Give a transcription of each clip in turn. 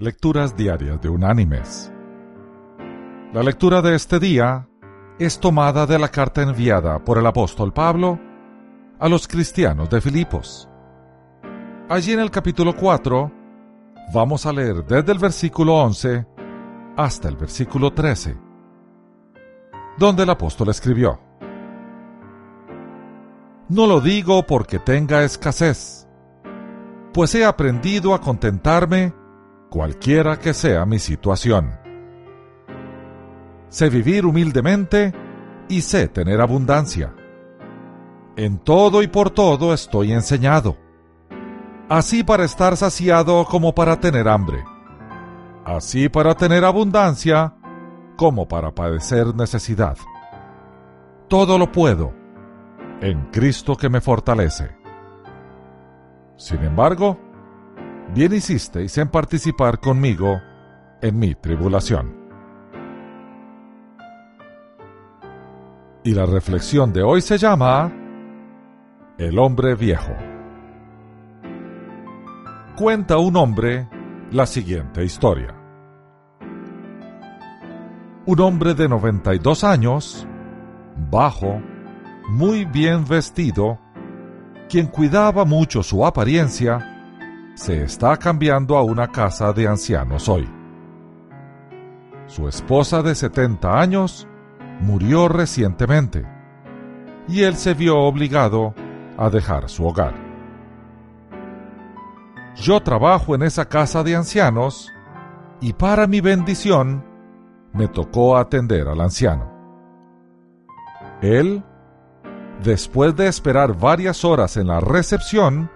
Lecturas Diarias de Unánimes. La lectura de este día es tomada de la carta enviada por el apóstol Pablo a los cristianos de Filipos. Allí en el capítulo 4 vamos a leer desde el versículo 11 hasta el versículo 13, donde el apóstol escribió, No lo digo porque tenga escasez, pues he aprendido a contentarme cualquiera que sea mi situación. Sé vivir humildemente y sé tener abundancia. En todo y por todo estoy enseñado, así para estar saciado como para tener hambre, así para tener abundancia como para padecer necesidad. Todo lo puedo en Cristo que me fortalece. Sin embargo, bien hicisteis en participar conmigo en mi tribulación. Y la reflexión de hoy se llama El hombre viejo. Cuenta un hombre la siguiente historia. Un hombre de 92 años, bajo, muy bien vestido, quien cuidaba mucho su apariencia, se está cambiando a una casa de ancianos hoy. Su esposa de 70 años murió recientemente y él se vio obligado a dejar su hogar. Yo trabajo en esa casa de ancianos y para mi bendición me tocó atender al anciano. Él, después de esperar varias horas en la recepción,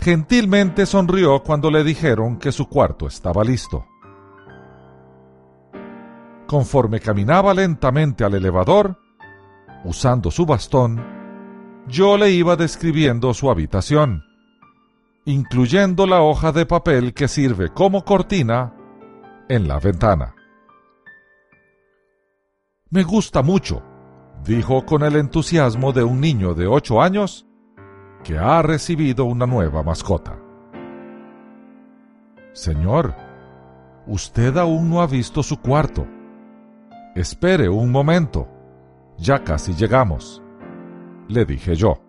gentilmente sonrió cuando le dijeron que su cuarto estaba listo. Conforme caminaba lentamente al elevador, usando su bastón, yo le iba describiendo su habitación, incluyendo la hoja de papel que sirve como cortina en la ventana. Me gusta mucho, dijo con el entusiasmo de un niño de ocho años que ha recibido una nueva mascota. Señor, usted aún no ha visto su cuarto. Espere un momento. Ya casi llegamos, le dije yo.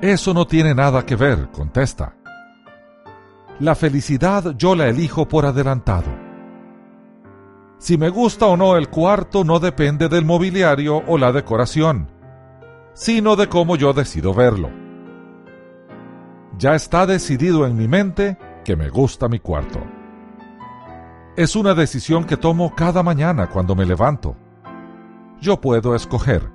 Eso no tiene nada que ver, contesta. La felicidad yo la elijo por adelantado. Si me gusta o no el cuarto no depende del mobiliario o la decoración sino de cómo yo decido verlo. Ya está decidido en mi mente que me gusta mi cuarto. Es una decisión que tomo cada mañana cuando me levanto. Yo puedo escoger.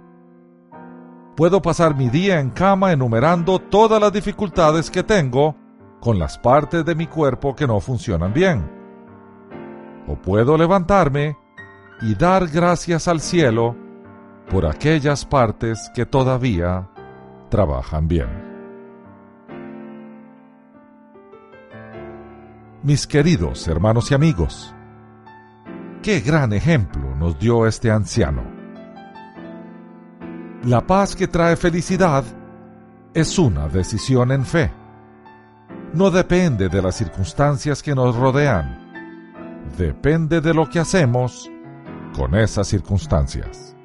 Puedo pasar mi día en cama enumerando todas las dificultades que tengo con las partes de mi cuerpo que no funcionan bien. O puedo levantarme y dar gracias al cielo por aquellas partes que todavía trabajan bien. Mis queridos hermanos y amigos, qué gran ejemplo nos dio este anciano. La paz que trae felicidad es una decisión en fe. No depende de las circunstancias que nos rodean, depende de lo que hacemos con esas circunstancias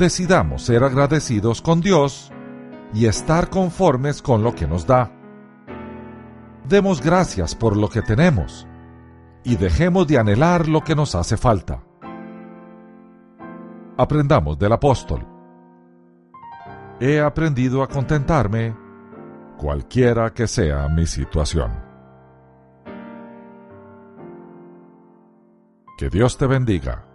decidamos ser agradecidos con Dios y estar conformes con lo que nos da. Demos gracias por lo que tenemos y dejemos de anhelar lo que nos hace falta. Aprendamos del apóstol. He aprendido a contentarme cualquiera que sea mi situación. Que Dios te bendiga.